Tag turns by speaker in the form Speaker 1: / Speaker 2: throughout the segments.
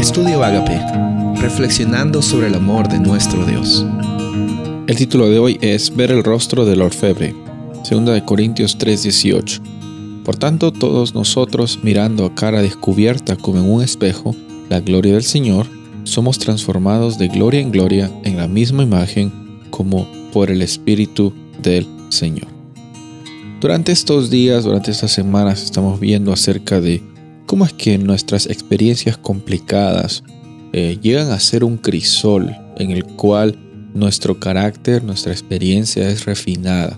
Speaker 1: Estudio Agape, reflexionando sobre el amor de nuestro Dios.
Speaker 2: El título de hoy es Ver el rostro del orfebre, 2 de Corintios 3:18. Por tanto, todos nosotros, mirando a cara descubierta como en un espejo la gloria del Señor, somos transformados de gloria en gloria en la misma imagen como por el Espíritu del Señor. Durante estos días, durante estas semanas, estamos viendo acerca de cómo es que nuestras experiencias complicadas eh, llegan a ser un crisol en el cual nuestro carácter, nuestra experiencia es refinada.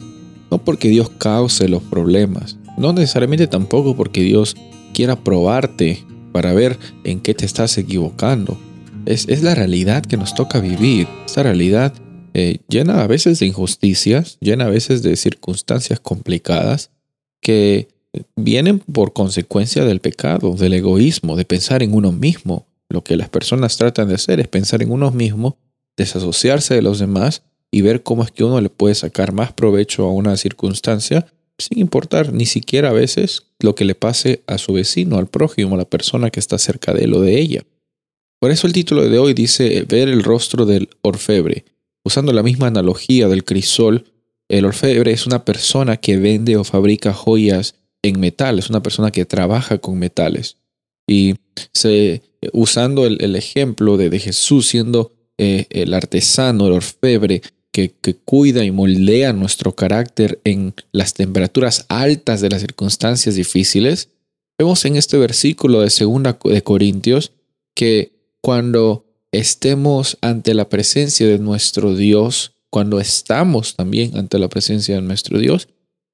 Speaker 2: No porque Dios cause los problemas, no necesariamente tampoco porque Dios quiera probarte para ver en qué te estás equivocando. Es, es la realidad que nos toca vivir. Esta realidad eh, llena a veces de injusticias, llena a veces de circunstancias complicadas que vienen por consecuencia del pecado, del egoísmo, de pensar en uno mismo. Lo que las personas tratan de hacer es pensar en uno mismo, desasociarse de los demás y ver cómo es que uno le puede sacar más provecho a una circunstancia sin importar ni siquiera a veces lo que le pase a su vecino, al prójimo, a la persona que está cerca de él o de ella. Por eso el título de hoy dice ver el rostro del orfebre. Usando la misma analogía del crisol, el orfebre es una persona que vende o fabrica joyas en metal, es una persona que trabaja con metales. Y se, usando el, ejemplo de, Jesús siendo eh, el artesano, el orfebre, que, cuida y moldea nuestro carácter en las temperaturas altas de las circunstancias difíciles, vemos en este versículo de 2 de Corintios que cuando estemos ante la presencia de nuestro Dios, cuando estamos también ante la presencia de nuestro Dios,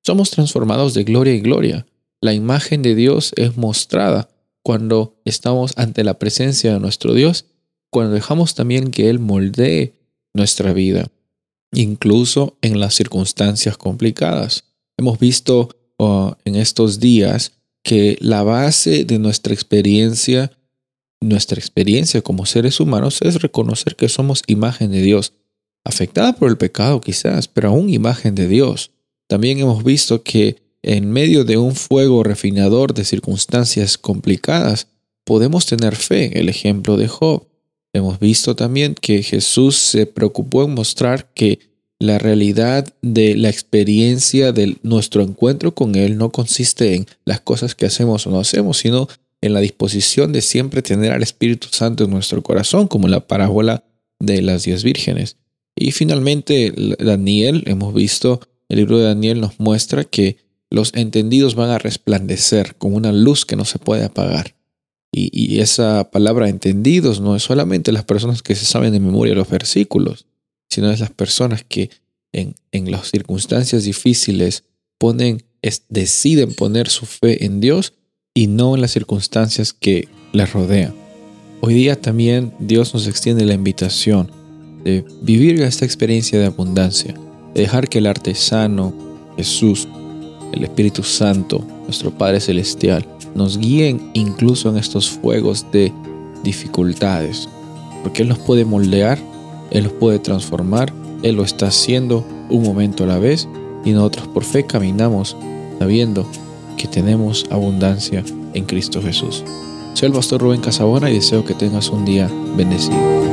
Speaker 2: somos transformados de gloria en gloria. La imagen de Dios es mostrada cuando estamos ante la presencia de nuestro Dios, cuando dejamos también que Él moldee nuestra vida, incluso en las circunstancias complicadas. Hemos visto oh, en estos días que la base de nuestra experiencia, nuestra experiencia como seres humanos es reconocer que somos imagen de Dios, afectada por el pecado quizás, pero aún imagen de Dios. También hemos visto que en medio de un fuego refinador de circunstancias complicadas, podemos tener fe, el ejemplo de Job. Hemos visto también que Jesús se preocupó en mostrar que la realidad de la experiencia de nuestro encuentro con Él no consiste en las cosas que hacemos o no hacemos, sino en la disposición de siempre tener al Espíritu Santo en nuestro corazón, como la parábola de las diez vírgenes. Y finalmente, Daniel, hemos visto el libro de Daniel nos muestra que los entendidos van a resplandecer con una luz que no se puede apagar. Y, esa palabra entendidos no es solamente las personas que se saben de memoria los versículos, sino es las personas que en, las circunstancias difíciles deciden poner su fe en Dios y no en las circunstancias que les rodean. Hoy día también Dios nos extiende la invitación de vivir esta experiencia de abundancia dejar que el artesano, Jesús, el Espíritu Santo, nuestro Padre Celestial, nos guíen incluso en estos fuegos de dificultades. Porque Él nos puede moldear, Él nos puede transformar, Él lo está haciendo un momento a la vez y nosotros por fe caminamos sabiendo que tenemos abundancia en Cristo Jesús. Soy el pastor Rubén Casabona y deseo que tengas un día bendecido.